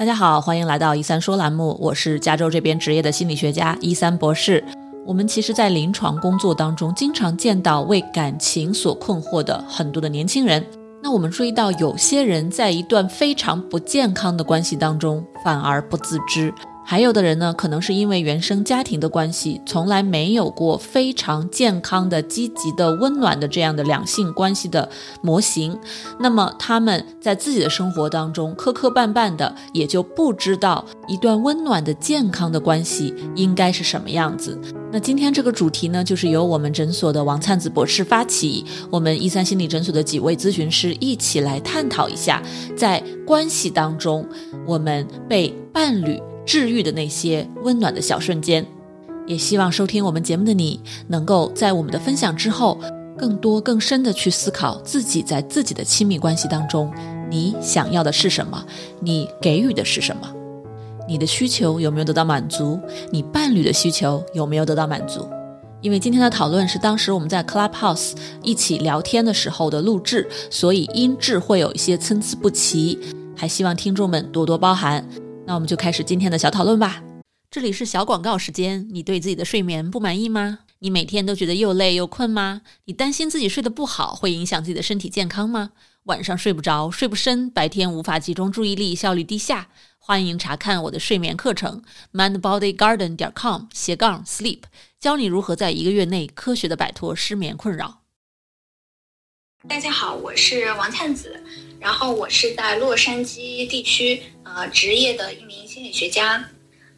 大家好，欢迎来到一三说栏目，我是加州这边职业的心理学家一三博士。我们其实，在临床工作当中，经常见到为感情所困惑的很多的年轻人。那我们注意到，有些人在一段非常不健康的关系当中，反而不自知。还有的人呢，可能是因为原生家庭的关系，从来没有过非常健康的、积极的、温暖的这样的两性关系的模型。那么他们在自己的生活当中磕磕绊绊的，也就不知道一段温暖的、健康的关系应该是什么样子。那今天这个主题呢，就是由我们诊所的王灿子博士发起，我们一三心理诊所的几位咨询师一起来探讨一下，在关系当中，我们被伴侣。治愈的那些温暖的小瞬间，也希望收听我们节目的你，能够在我们的分享之后，更多更深的去思考自己在自己的亲密关系当中，你想要的是什么，你给予的是什么，你的需求有没有得到满足，你伴侣的需求有没有得到满足？因为今天的讨论是当时我们在 Clubhouse 一起聊天的时候的录制，所以音质会有一些参差不齐，还希望听众们多多包涵。那我们就开始今天的小讨论吧。这里是小广告时间。你对自己的睡眠不满意吗？你每天都觉得又累又困吗？你担心自己睡得不好会影响自己的身体健康吗？晚上睡不着，睡不深，白天无法集中注意力，效率低下？欢迎查看我的睡眠课程，mindbodygarden 点 com 斜杠 sleep，教你如何在一个月内科学的摆脱失眠困扰。大家好，我是王灿子。然后我是在洛杉矶地区，呃，职业的一名心理学家，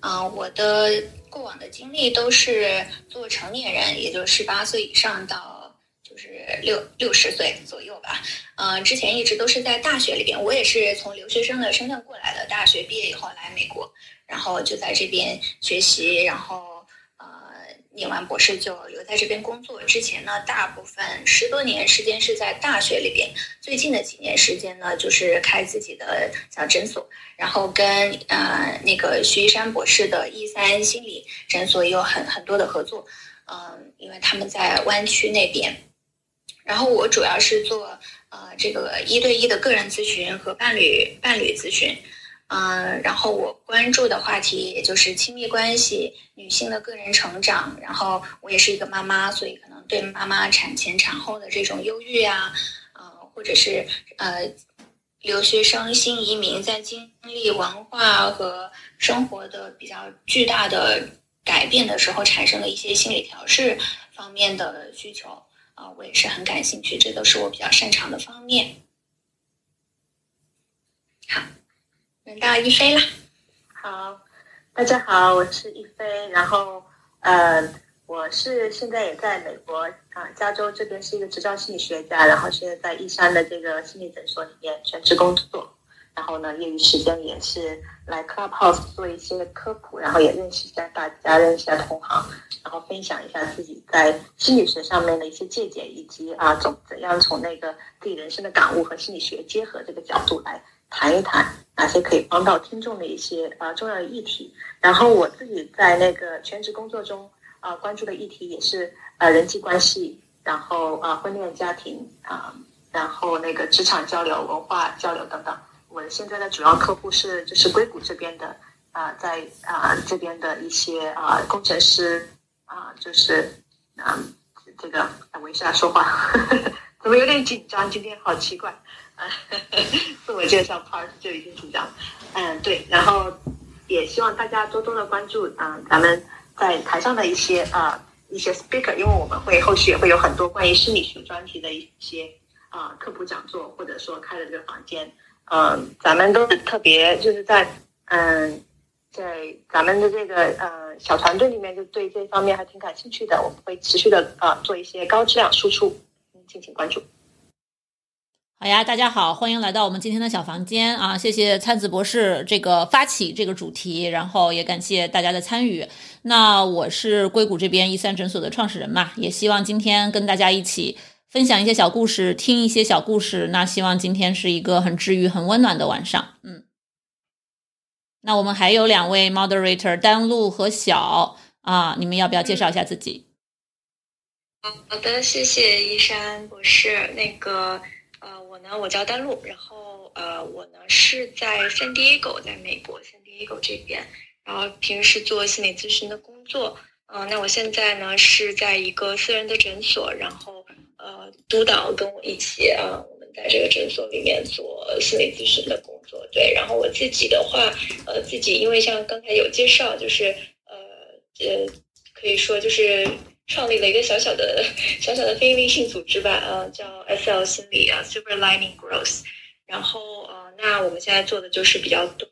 嗯，我的过往的经历都是做成年人，也就是十八岁以上到就是六六十岁左右吧，嗯，之前一直都是在大学里边，我也是从留学生的身份过来的，大学毕业以后来美国，然后就在这边学习，然后。念完博士就留在这边工作。之前呢，大部分十多年时间是在大学里边。最近的几年时间呢，就是开自己的小诊所，然后跟呃那个徐一山博士的一三心理诊所也有很很多的合作。嗯，因为他们在湾区那边。然后我主要是做呃这个一对一的个人咨询和伴侣伴侣咨询。嗯，然后我关注的话题也就是亲密关系、女性的个人成长。然后我也是一个妈妈，所以可能对妈妈产前、产后的这种忧郁啊，呃，或者是呃，留学生、新移民在经历文化和生活的比较巨大的改变的时候，产生的一些心理调试方面的需求啊，我也是很感兴趣，这都是我比较擅长的方面。好。轮到一飞了，好，大家好，我是一飞，然后呃，我是现在也在美国啊，加州这边是一个执照心理学家，然后现在在一山的这个心理诊所里面全职工作，然后呢，业余时间也是来 Clubhouse 做一些科普，然后也认识一下大家，认识一下同行，然后分享一下自己在心理学上面的一些见解，以及啊，怎怎样从那个自己人生的感悟和心理学结合这个角度来。谈一谈哪些可以帮到听众的一些啊重要的议题，然后我自己在那个全职工作中啊关注的议题也是呃人际关系，然后啊婚恋家庭啊，然后那个职场交流、文化交流等等。我现在的主要客户是就是硅谷这边的啊，在啊这边的一些啊工程师啊，就是啊这个我一下说话，怎么有点紧张？今天好奇怪。自我介绍 part 就已经紧张，嗯，对，然后也希望大家多多的关注，嗯，咱们在台上的一些啊一些 speaker，因为我们会后续也会有很多关于心理学专题的一些啊科普讲座，或者说开的这个房间，嗯，咱们都是特别就是在嗯在咱们的这个呃小团队里面，就对这方面还挺感兴趣的，我们会持续的啊做一些高质量输出，嗯敬请关注。好呀，大家好，欢迎来到我们今天的小房间啊！谢谢参子博士这个发起这个主题，然后也感谢大家的参与。那我是硅谷这边一三诊所的创始人嘛，也希望今天跟大家一起分享一些小故事，听一些小故事。那希望今天是一个很治愈、很温暖的晚上。嗯，那我们还有两位 moderator 丹露和小啊，你们要不要介绍一下自己？好的，谢谢一山博士。那个。呃，我呢，我叫丹露，然后呃，我呢是在 San Diego，在美国 San Diego 这边，然后平时做心理咨询的工作。嗯，那我现在呢是在一个私人的诊所，然后呃，督导跟我一起啊，我们在这个诊所里面做心理咨询的工作。对，然后我自己的话，呃，自己因为像刚才有介绍，就是呃呃，可以说就是创立了一个小小的 小小的非营利性组织吧，呃，叫 SL 心理啊，Superlining Growth。然后呃，那我们现在做的就是比较多。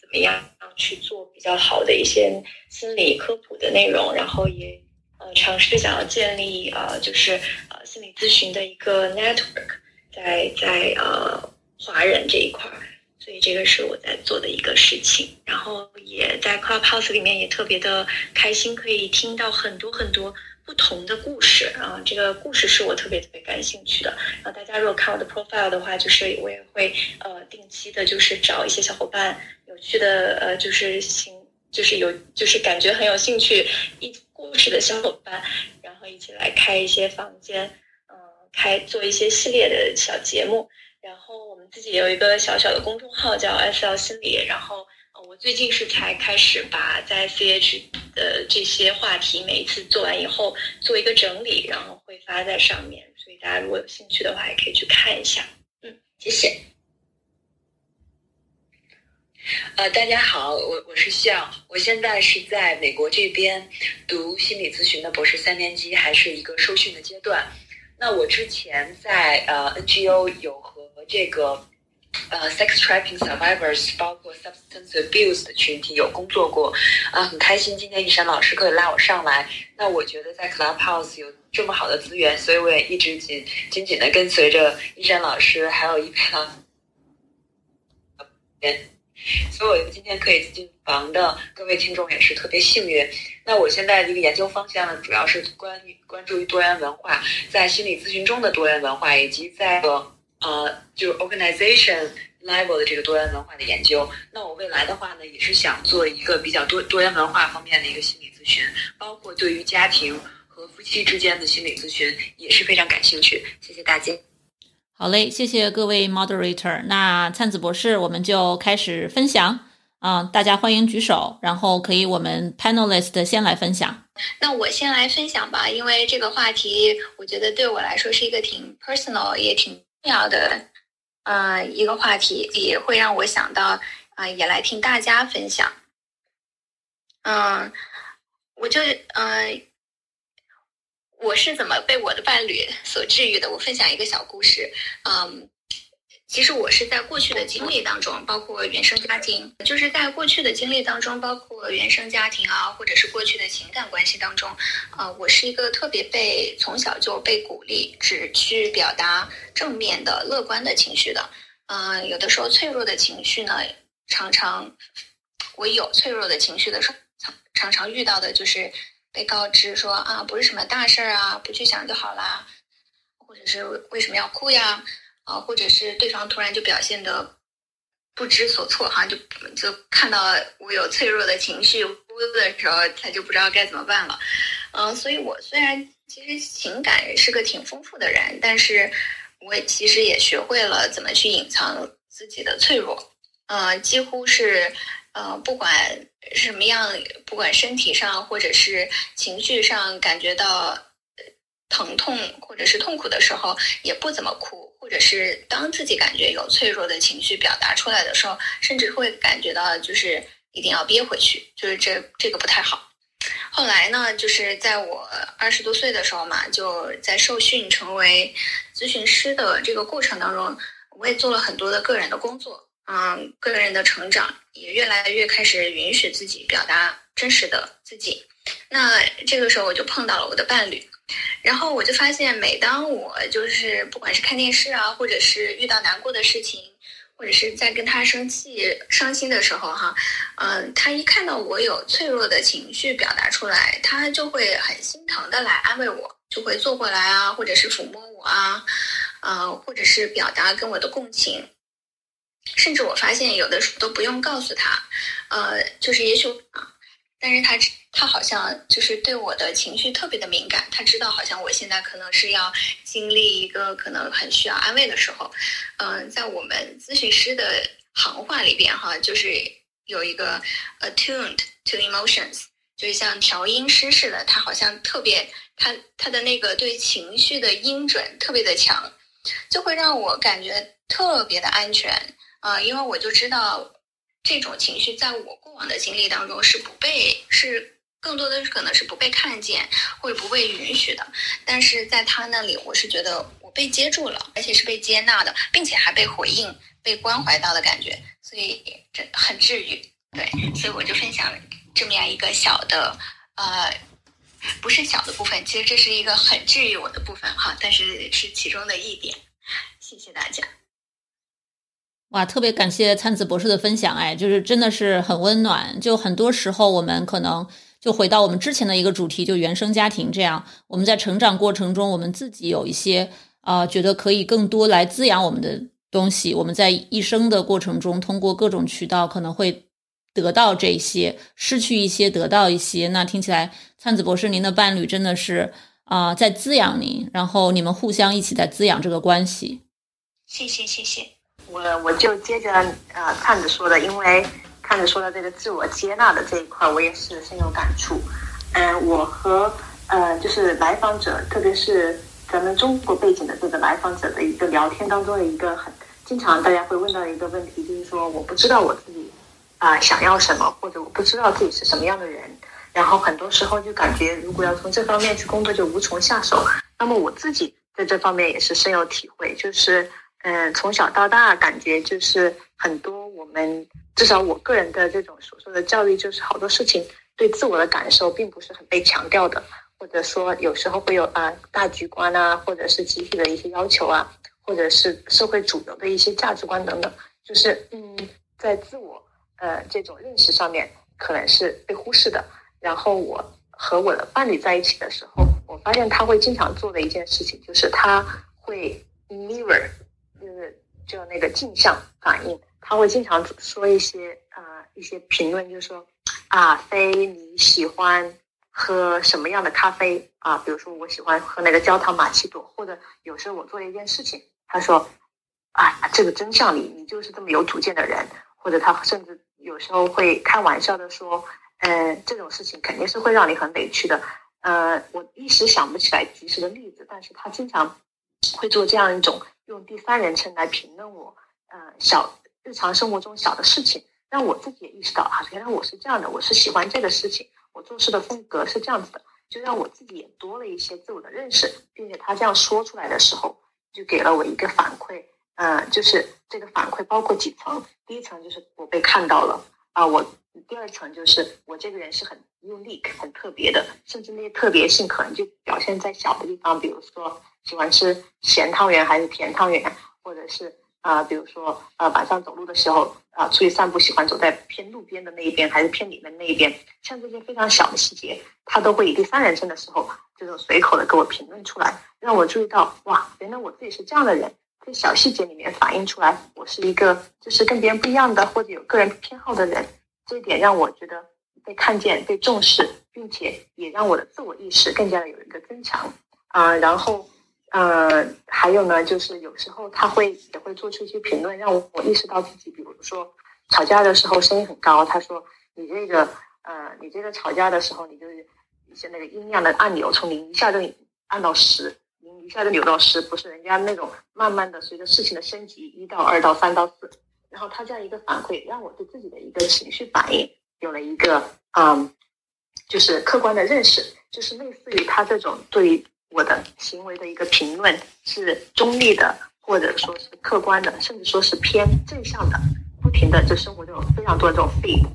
怎么样去做比较好的一些心理科普的内容，然后也呃尝试想要建立呃就是呃心理咨询的一个 network，在在呃华人这一块儿，所以这个是我在做的一个事情。然后也在 Clubhouse 里面也特别的开心，可以听到很多很多。不同的故事啊，这个故事是我特别特别感兴趣的。然后大家如果看我的 profile 的话，就是我也会呃定期的，就是找一些小伙伴有趣的呃，就是兴，就是有就是感觉很有兴趣一故事的小伙伴，然后一起来开一些房间，嗯，开做一些系列的小节目。然后自己有一个小小的公众号叫 SL 心理，然后。我最近是才开始把在 CH 的这些话题，每一次做完以后做一个整理，然后会发在上面。所以大家如果有兴趣的话，也可以去看一下。嗯，谢谢。呃，大家好，我我是笑，我现在是在美国这边读心理咨询的博士三年级，还是一个受训的阶段。那我之前在呃 NGO 有和这个。呃，sex trafficking survivors，包括 substance abuse 的群体有工作过，啊，很开心今天一山老师可以拉我上来。那我觉得在 Clubhouse 有这么好的资源，所以我也一直紧紧紧的跟随着一山老师，还有一老师。所以我今天可以进房的各位听众也是特别幸运。那我现在这个研究方向呢，主要是关于关注于多元文化，在心理咨询中的多元文化，以及在个。呃，就是 organization level 的这个多元文化的研究，那我未来的话呢，也是想做一个比较多多元文化方面的一个心理咨询，包括对于家庭和夫妻之间的心理咨询也是非常感兴趣。谢谢大家。好嘞，谢谢各位 moderator。那灿子博士，我们就开始分享啊，大家欢迎举手，然后可以我们 panelist 先来分享。那我先来分享吧，因为这个话题，我觉得对我来说是一个挺 personal，也挺。重要的，呃，一个话题也会让我想到，啊，也来听大家分享。嗯，我就，嗯，我是怎么被我的伴侣所治愈的？我分享一个小故事，嗯。其实我是在过去的经历当中，包括原生家庭，就是在过去的经历当中，包括原生家庭啊，或者是过去的情感关系当中，啊，我是一个特别被从小就被鼓励只去表达正面的、乐观的情绪的。嗯，有的时候脆弱的情绪呢，常常我有脆弱的情绪的时候，常常常遇到的就是被告知说啊，不是什么大事儿啊，不去想就好啦，或者是为什么要哭呀？啊，或者是对方突然就表现的不知所措，好像就就看到我有脆弱的情绪哭的时候，他就不知道该怎么办了。嗯，所以我虽然其实情感是个挺丰富的人，但是我其实也学会了怎么去隐藏自己的脆弱。嗯，几乎是呃，不管什么样，不管身体上或者是情绪上感觉到疼痛或者是痛苦的时候，也不怎么哭。或者是当自己感觉有脆弱的情绪表达出来的时候，甚至会感觉到就是一定要憋回去，就是这这个不太好。后来呢，就是在我二十多岁的时候嘛，就在受训成为咨询师的这个过程当中，我也做了很多的个人的工作，嗯，个人的成长也越来越开始允许自己表达真实的自己。那这个时候我就碰到了我的伴侣。然后我就发现，每当我就是不管是看电视啊，或者是遇到难过的事情，或者是在跟他生气、伤心的时候，哈，嗯，他一看到我有脆弱的情绪表达出来，他就会很心疼的来安慰我，就会坐过来啊，或者是抚摸我啊，呃，或者是表达跟我的共情，甚至我发现有的时候都不用告诉他，呃，就是也许啊，但是他他好像就是对我的情绪特别的敏感，他知道好像我现在可能是要经历一个可能很需要安慰的时候。嗯，在我们咨询师的行话里边哈，就是有一个 attuned to emotions，就是像调音师似的，他好像特别他他的那个对情绪的音准特别的强，就会让我感觉特别的安全啊，因为我就知道。这种情绪在我过往的经历当中是不被是更多的可能是不被看见或者不被允许的，但是在他那里，我是觉得我被接住了，而且是被接纳的，并且还被回应、被关怀到的感觉，所以这很治愈。对，所以我就分享这么样一个小的呃，不是小的部分，其实这是一个很治愈我的部分哈，但是是其中的一点。谢谢大家。哇，特别感谢灿子博士的分享，哎，就是真的是很温暖。就很多时候，我们可能就回到我们之前的一个主题，就原生家庭这样。我们在成长过程中，我们自己有一些啊，觉得可以更多来滋养我们的东西。我们在一生的过程中，通过各种渠道可能会得到这些，失去一些，得到一些。那听起来，灿子博士，您的伴侣真的是啊，在滋养您，然后你们互相一起在滋养这个关系。谢谢，谢谢。我我就接着呃灿子说的，因为看着说的这个自我接纳的这一块，我也是深有感触。嗯，我和呃就是来访者，特别是咱们中国背景的这个来访者的一个聊天当中的一个很经常大家会问到的一个问题，就是说我不知道我自己啊想要什么，或者我不知道自己是什么样的人，然后很多时候就感觉如果要从这方面去工作就无从下手。那么我自己在这方面也是深有体会，就是。嗯，从小到大，感觉就是很多我们至少我个人的这种所说的教育，就是好多事情对自我的感受并不是很被强调的，或者说有时候会有啊大局观啊，或者是集体的一些要求啊，或者是社会主流的一些价值观等等，就是嗯，在自我呃这种认识上面可能是被忽视的。然后我和我的伴侣在一起的时候，我发现他会经常做的一件事情，就是他会 mirror。就那个镜像反应，他会经常说一些呃一些评论，就是说啊，飞你喜欢喝什么样的咖啡啊？比如说我喜欢喝那个焦糖玛奇朵，或者有时候我做了一件事情，他说啊，这个真像你，你就是这么有主见的人，或者他甚至有时候会开玩笑的说，嗯，这种事情肯定是会让你很委屈的。呃，我一时想不起来及时的例子，但是他经常会做这样一种。用第三人称来评论我，呃，小日常生活中小的事情，让我自己也意识到啊，原来我是这样的，我是喜欢这个事情，我做事的风格是这样子的，就让我自己也多了一些自我的认识，并且他这样说出来的时候，就给了我一个反馈，嗯，就是这个反馈包括几层，第一层就是我被看到了啊，我第二层就是我这个人是很 unique 很特别的，甚至那些特别性可能就表现在小的地方，比如说。喜欢吃咸汤圆还是甜汤圆，或者是啊，比如说呃晚上走路的时候啊，出去散步喜欢走在偏路边的那一边还是偏里面那一边，像这些非常小的细节，他都会以第三人称的时候这种随口的给我评论出来，让我注意到哇，原来我自己是这样的人，在小细节里面反映出来我是一个就是跟别人不一样的或者有个人偏好的人，这一点让我觉得被看见、被重视，并且也让我的自我意识更加的有一个增强啊，然后。呃，还有呢，就是有时候他会也会做出一些评论，让我我意识到自己，比如说吵架的时候声音很高。他说：“你这个，呃，你这个吵架的时候，你就是一些那个音量的按钮从零一下就按到十，零一下就扭到十，不是人家那种慢慢的随着事情的升级，一到二到三到四。然后他这样一个反馈，让我对自己的一个情绪反应有了一个嗯，就是客观的认识，就是类似于他这种对于。我的行为的一个评论是中立的，或者说是客观的，甚至说是偏正向的，不停的就生活中有非常多这种 f e e。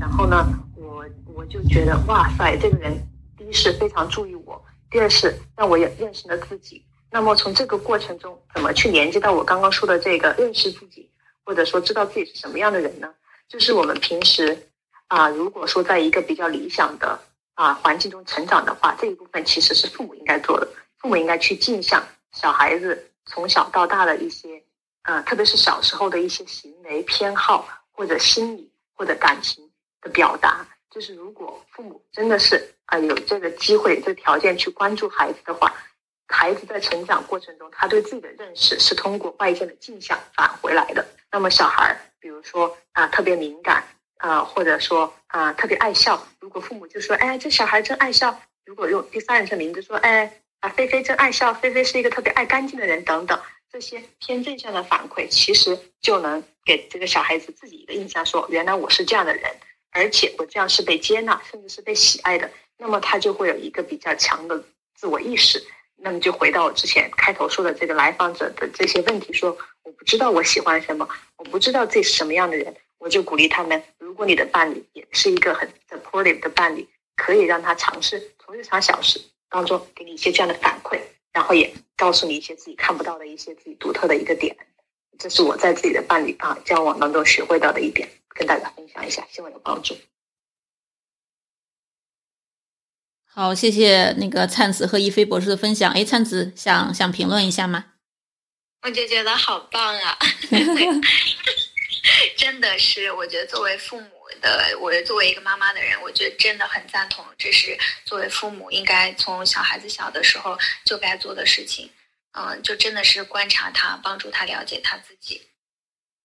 然后呢，我我就觉得哇塞，这个人第一是非常注意我，第二是让我也认识了自己。那么从这个过程中，怎么去连接到我刚刚说的这个认识自己，或者说知道自己是什么样的人呢？就是我们平时啊，如果说在一个比较理想的。啊，环境中成长的话，这一部分其实是父母应该做的。父母应该去镜像小孩子从小到大的一些，呃，特别是小时候的一些行为偏好或者心理或者感情的表达，就是如果父母真的是啊有这个机会、这个条件去关注孩子的话，孩子在成长过程中，他对自己的认识是通过外界的镜像返回来的。那么小孩儿，比如说啊特别敏感啊，或者说啊特别爱笑，如果父母就说哎这小孩真爱笑，如果用第三人称名字说哎啊菲菲真爱笑，菲菲是一个特别爱干净的人等等，这些偏正向的反馈，其实就能给这个小孩子自己一个印象，说原来我是这样的人。而且我这样是被接纳，甚至是被喜爱的，那么他就会有一个比较强的自我意识。那么就回到我之前开头说的这个来访者的这些问题，说我不知道我喜欢什么，我不知道自己是什么样的人，我就鼓励他们，如果你的伴侣也是一个很 supportive 的伴侣，可以让他尝试从日常小事当中给你一些这样的反馈，然后也告诉你一些自己看不到的一些自己独特的一个点。这是我在自己的伴侣啊交往当中学会到的一点。跟大家分享一下，希望有帮助。好，谢谢那个灿子和一飞博士的分享。哎，灿子想想评论一下吗？我就觉得好棒啊！真的是，我觉得作为父母的，我作为一个妈妈的人，我觉得真的很赞同，这是作为父母应该从小孩子小的时候就该做的事情。嗯，就真的是观察他，帮助他了解他自己。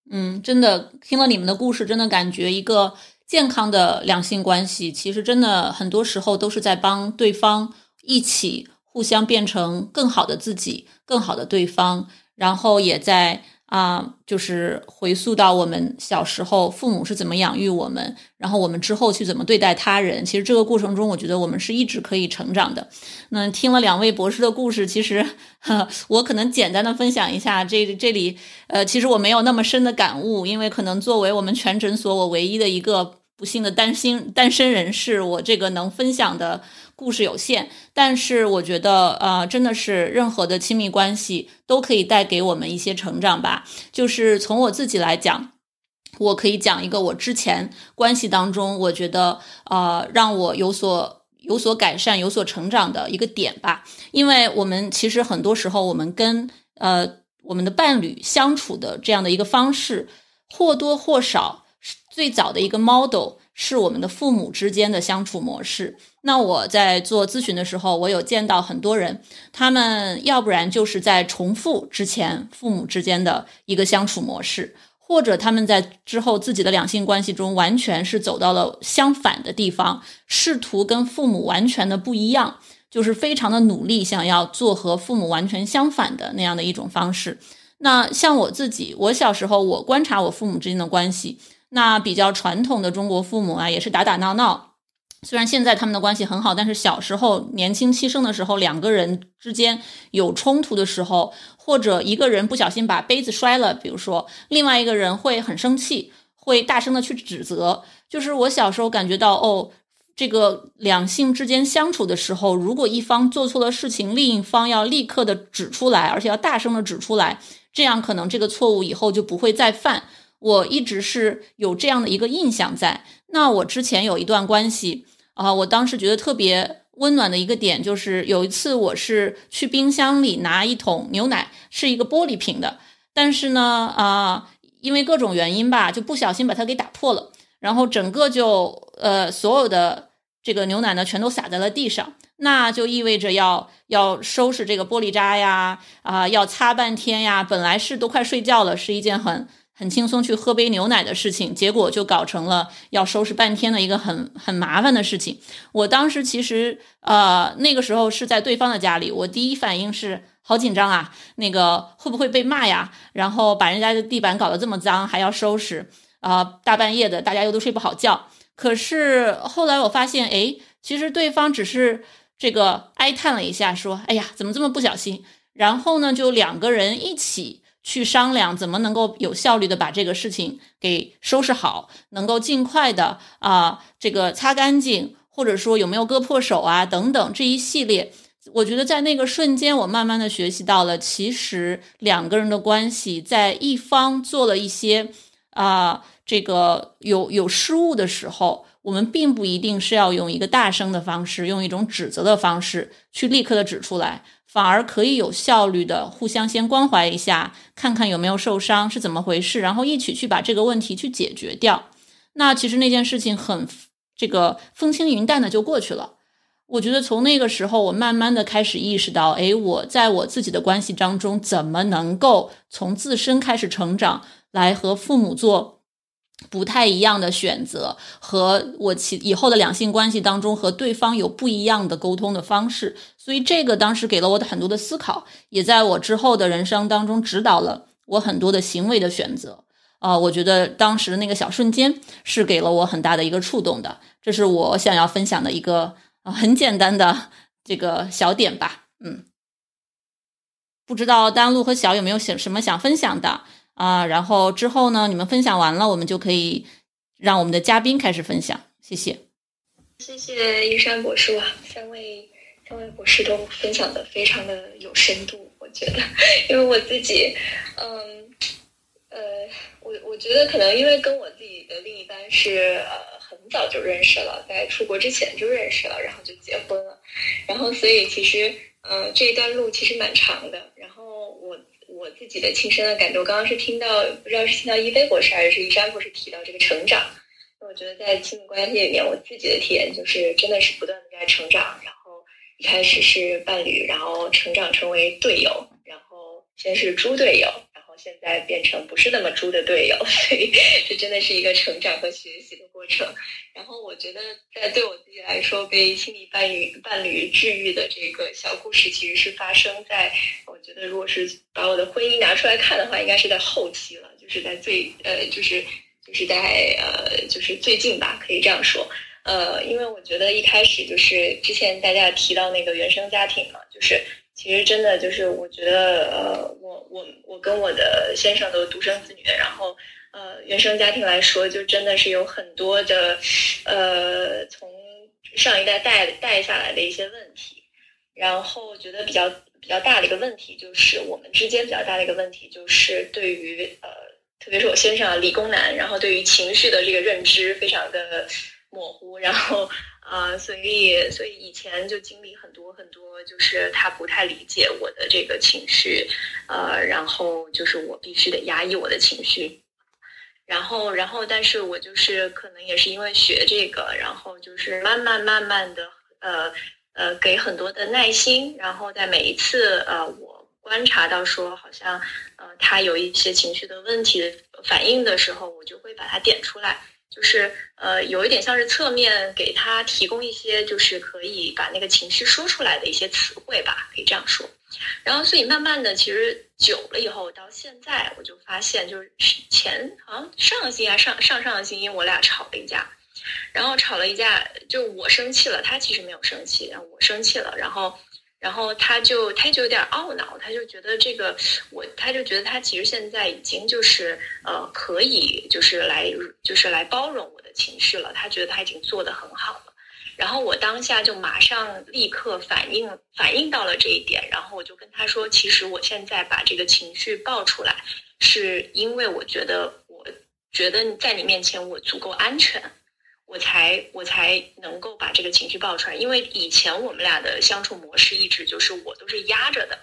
嗯，真的听了你们的故事，真的感觉一个健康的两性关系，其实真的很多时候都是在帮对方一起互相变成更好的自己，更好的对方，然后也在。啊，就是回溯到我们小时候，父母是怎么养育我们，然后我们之后去怎么对待他人。其实这个过程中，我觉得我们是一直可以成长的。那听了两位博士的故事，其实呵 我可能简单的分享一下，这这里呃，其实我没有那么深的感悟，因为可能作为我们全诊所我唯一的一个不幸的单身单身人士，我这个能分享的。故事有限，但是我觉得，呃，真的是任何的亲密关系都可以带给我们一些成长吧。就是从我自己来讲，我可以讲一个我之前关系当中，我觉得，呃，让我有所有所改善、有所成长的一个点吧。因为我们其实很多时候，我们跟呃我们的伴侣相处的这样的一个方式，或多或少是，最早的一个 model 是我们的父母之间的相处模式。那我在做咨询的时候，我有见到很多人，他们要不然就是在重复之前父母之间的一个相处模式，或者他们在之后自己的两性关系中完全是走到了相反的地方，试图跟父母完全的不一样，就是非常的努力想要做和父母完全相反的那样的一种方式。那像我自己，我小时候我观察我父母之间的关系，那比较传统的中国父母啊，也是打打闹闹。虽然现在他们的关系很好，但是小时候年轻气盛的时候，两个人之间有冲突的时候，或者一个人不小心把杯子摔了，比如说另外一个人会很生气，会大声的去指责。就是我小时候感觉到，哦，这个两性之间相处的时候，如果一方做错了事情，另一方要立刻的指出来，而且要大声的指出来，这样可能这个错误以后就不会再犯。我一直是有这样的一个印象在。那我之前有一段关系啊，我当时觉得特别温暖的一个点，就是有一次我是去冰箱里拿一桶牛奶，是一个玻璃瓶的，但是呢啊，因为各种原因吧，就不小心把它给打破了，然后整个就呃所有的这个牛奶呢全都洒在了地上，那就意味着要要收拾这个玻璃渣呀，啊要擦半天呀，本来是都快睡觉了，是一件很。很轻松去喝杯牛奶的事情，结果就搞成了要收拾半天的一个很很麻烦的事情。我当时其实呃那个时候是在对方的家里，我第一反应是好紧张啊，那个会不会被骂呀？然后把人家的地板搞得这么脏还要收拾啊，大半夜的大家又都睡不好觉。可是后来我发现，哎，其实对方只是这个哀叹了一下，说：“哎呀，怎么这么不小心？”然后呢，就两个人一起。去商量怎么能够有效率的把这个事情给收拾好，能够尽快的啊，这个擦干净，或者说有没有割破手啊等等这一系列，我觉得在那个瞬间，我慢慢的学习到了，其实两个人的关系在一方做了一些啊这个有有失误的时候，我们并不一定是要用一个大声的方式，用一种指责的方式去立刻的指出来。反而可以有效率的互相先关怀一下，看看有没有受伤是怎么回事，然后一起去把这个问题去解决掉。那其实那件事情很这个风轻云淡的就过去了。我觉得从那个时候，我慢慢的开始意识到，哎，我在我自己的关系当中，怎么能够从自身开始成长，来和父母做不太一样的选择，和我其以后的两性关系当中和对方有不一样的沟通的方式。所以这个当时给了我很多的思考，也在我之后的人生当中指导了我很多的行为的选择。啊，我觉得当时那个小瞬间是给了我很大的一个触动的，这是我想要分享的一个。很简单的这个小点吧，嗯，不知道丹露和小有没有想什么想分享的啊？然后之后呢，你们分享完了，我们就可以让我们的嘉宾开始分享。谢谢，谢谢玉山博士啊，三位三位博士都分享的非常的有深度，我觉得，因为我自己，嗯，呃，我我觉得可能因为跟我自己的另一半是呃。很早就认识了，在出国之前就认识了，然后就结婚了，然后所以其实，嗯，这一段路其实蛮长的。然后我我自己的亲身的感受，刚刚是听到，不知道是听到一飞博士还是一山博士提到这个成长。那我觉得在亲密关系里面，我自己的体验就是真的是不断的在成长。然后一开始是伴侣，然后成长成为队友，然后先是猪队友。现在变成不是那么猪的队友，所以这真的是一个成长和学习的过程。然后我觉得，在对我自己来说，被心理伴侣伴侣治愈的这个小故事，其实是发生在我觉得，如果是把我的婚姻拿出来看的话，应该是在后期了，就是在最呃，就是就是在呃，就是最近吧，可以这样说。呃，因为我觉得一开始就是之前大家提到那个原生家庭嘛，就是。其实真的就是，我觉得，呃，我我我跟我的先生都独生子女，然后，呃，原生家庭来说，就真的是有很多的，呃，从上一代带带下来的一些问题，然后觉得比较比较大的一个问题，就是我们之间比较大的一个问题，就是对于呃，特别是我先生啊，理工男，然后对于情绪的这个认知非常的模糊，然后。啊，所以，所以以前就经历很多很多，就是他不太理解我的这个情绪，呃，然后就是我必须得压抑我的情绪，然后，然后，但是我就是可能也是因为学这个，然后就是慢慢慢慢的，呃，呃，给很多的耐心，然后在每一次，呃，我观察到说好像，呃，他有一些情绪的问题反应的时候，我就会把它点出来。就是呃，有一点像是侧面给他提供一些，就是可以把那个情绪说出来的一些词汇吧，可以这样说。然后，所以慢慢的，其实久了以后，到现在，我就发现，就是前好像上个星期啊，上上上个星期，我俩吵了一架，然后吵了一架，就我生气了，他其实没有生气，然后我生气了，然后。然后他就他就有点懊恼，他就觉得这个我，他就觉得他其实现在已经就是呃可以就是来就是来包容我的情绪了，他觉得他已经做得很好了。然后我当下就马上立刻反应反应到了这一点，然后我就跟他说，其实我现在把这个情绪爆出来，是因为我觉得我觉得在你面前我足够安全。我才我才能够把这个情绪爆出来，因为以前我们俩的相处模式一直就是我都是压着的，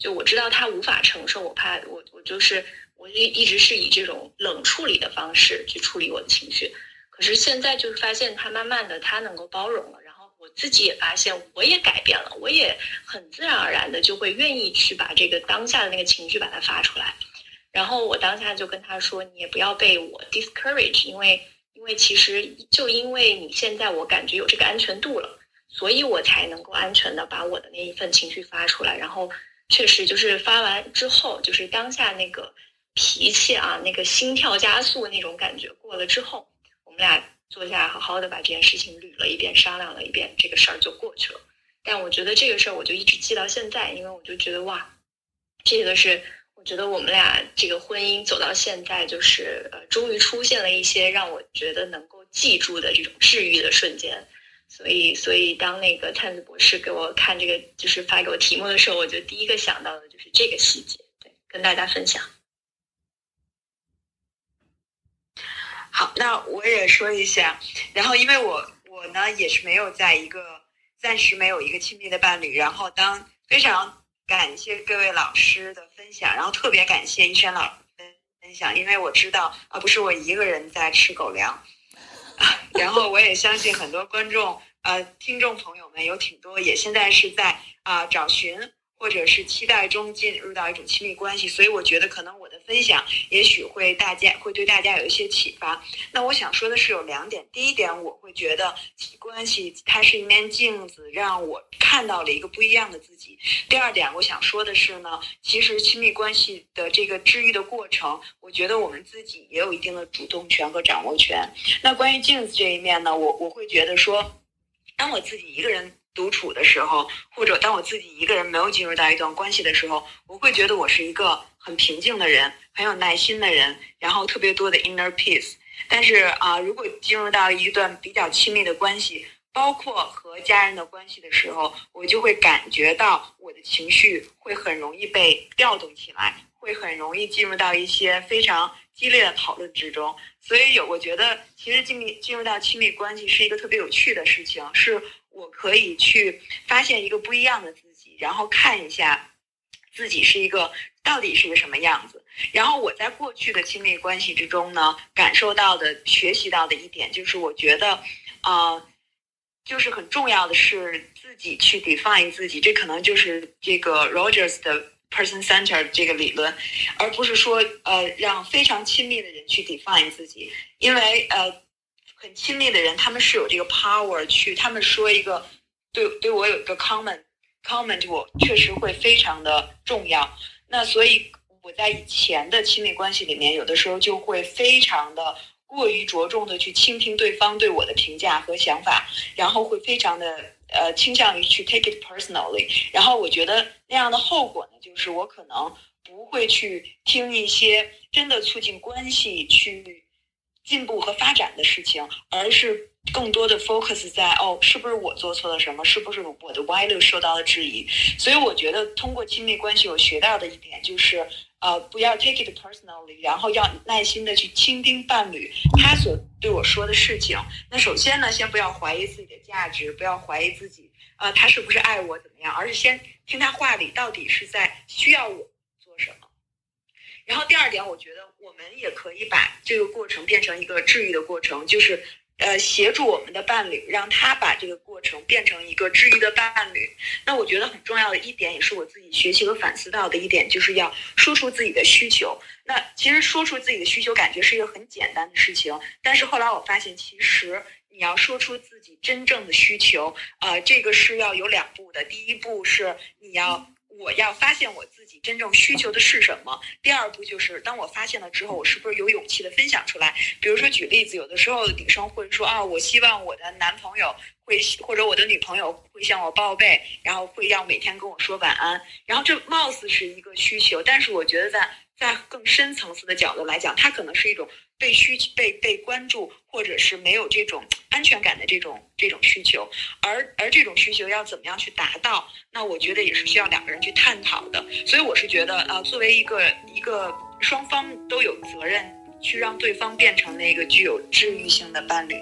就我知道他无法承受，我怕我我就是我一一直是以这种冷处理的方式去处理我的情绪，可是现在就是发现他慢慢的他能够包容了，然后我自己也发现我也改变了，我也很自然而然的就会愿意去把这个当下的那个情绪把它发出来，然后我当下就跟他说，你也不要被我 discourage，因为。因为其实就因为你现在我感觉有这个安全度了，所以我才能够安全的把我的那一份情绪发出来。然后确实就是发完之后，就是当下那个脾气啊，那个心跳加速那种感觉过了之后，我们俩坐下来好好的把这件事情捋了一遍，商量了一遍，这个事儿就过去了。但我觉得这个事儿我就一直记到现在，因为我就觉得哇，这个是。我觉得我们俩这个婚姻走到现在，就是呃，终于出现了一些让我觉得能够记住的这种治愈的瞬间。所以，所以当那个探子博士给我看这个，就是发给我题目的时候，我就第一个想到的就是这个细节，对，跟大家分享。好，那我也说一下。然后，因为我我呢也是没有在一个暂时没有一个亲密的伴侣。然后，当非常感谢各位老师的。分享，然后特别感谢一轩老师分分享，因为我知道啊，不是我一个人在吃狗粮，然后我也相信很多观众呃听众朋友们有挺多也现在是在啊找寻。或者是期待中进入到一种亲密关系，所以我觉得可能我的分享也许会大家会对大家有一些启发。那我想说的是有两点，第一点我会觉得关系它是一面镜子，让我看到了一个不一样的自己。第二点我想说的是呢，其实亲密关系的这个治愈的过程，我觉得我们自己也有一定的主动权和掌握权。那关于镜子这一面呢，我我会觉得说，当我自己一个人。独处的时候，或者当我自己一个人没有进入到一段关系的时候，我会觉得我是一个很平静的人，很有耐心的人，然后特别多的 inner peace。但是啊，如果进入到一段比较亲密的关系，包括和家人的关系的时候，我就会感觉到我的情绪会很容易被调动起来，会很容易进入到一些非常激烈的讨论之中。所以有，我觉得其实进密进入到亲密关系是一个特别有趣的事情，是。我可以去发现一个不一样的自己，然后看一下自己是一个到底是个什么样子。然后我在过去的亲密关系之中呢，感受到的、学习到的一点就是，我觉得，啊，就是很重要的是自己去 define 自己。这可能就是这个 Rogers 的 person center 这个理论，而不是说呃让非常亲密的人去 define 自己，因为呃。很亲密的人，他们是有这个 power 去，他们说一个对对我有一个 comment comment，我确实会非常的重要。那所以我在以前的亲密关系里面，有的时候就会非常的过于着重的去倾听对方对我的评价和想法，然后会非常的呃倾向于去 take it personally。然后我觉得那样的后果呢，就是我可能不会去听一些真的促进关系去。进步和发展的事情，而是更多的 focus 在哦，是不是我做错了什么？是不是我的歪路受到了质疑？所以我觉得通过亲密关系，我学到的一点就是，呃，不要 take it personally，然后要耐心的去倾听伴侣他所对我说的事情。那首先呢，先不要怀疑自己的价值，不要怀疑自己，呃，他是不是爱我怎么样？而是先听他话里到底是在需要我。然后第二点，我觉得我们也可以把这个过程变成一个治愈的过程，就是，呃，协助我们的伴侣，让他把这个过程变成一个治愈的伴侣。那我觉得很重要的一点，也是我自己学习和反思到的一点，就是要说出自己的需求。那其实说出自己的需求，感觉是一个很简单的事情，但是后来我发现，其实你要说出自己真正的需求，呃，这个是要有两步的。第一步是你要。我要发现我自己真正需求的是什么。第二步就是，当我发现了之后，我是不是有勇气的分享出来？比如说举例子，有的时候女生会说啊，我希望我的男朋友会或者我的女朋友会向我报备，然后会要每天跟我说晚安。然后这貌似是一个需求，但是我觉得在在更深层次的角度来讲，它可能是一种。被需被被关注，或者是没有这种安全感的这种这种需求，而而这种需求要怎么样去达到？那我觉得也是需要两个人去探讨的。所以我是觉得，呃，作为一个一个双方都有责任去让对方变成那个具有治愈性的伴侣。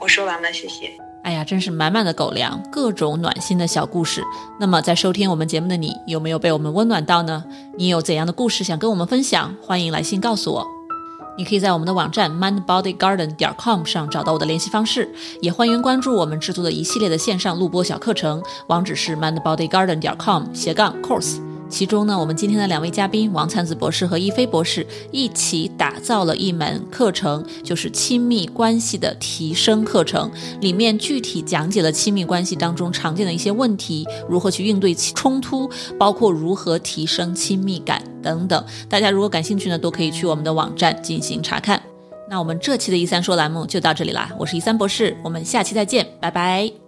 我说完了，谢谢。哎呀，真是满满的狗粮，各种暖心的小故事。那么在收听我们节目的你，有没有被我们温暖到呢？你有怎样的故事想跟我们分享？欢迎来信告诉我。你可以在我们的网站 mindbodygarden 点 com 上找到我的联系方式，也欢迎关注我们制作的一系列的线上录播小课程，网址是 mindbodygarden 点 com 斜杠 course。其中呢，我们今天的两位嘉宾王灿子博士和一飞博士一起打造了一门课程，就是亲密关系的提升课程。里面具体讲解了亲密关系当中常见的一些问题，如何去应对冲突，包括如何提升亲密感等等。大家如果感兴趣呢，都可以去我们的网站进行查看。那我们这期的一三说栏目就到这里啦，我是一三博士，我们下期再见，拜拜。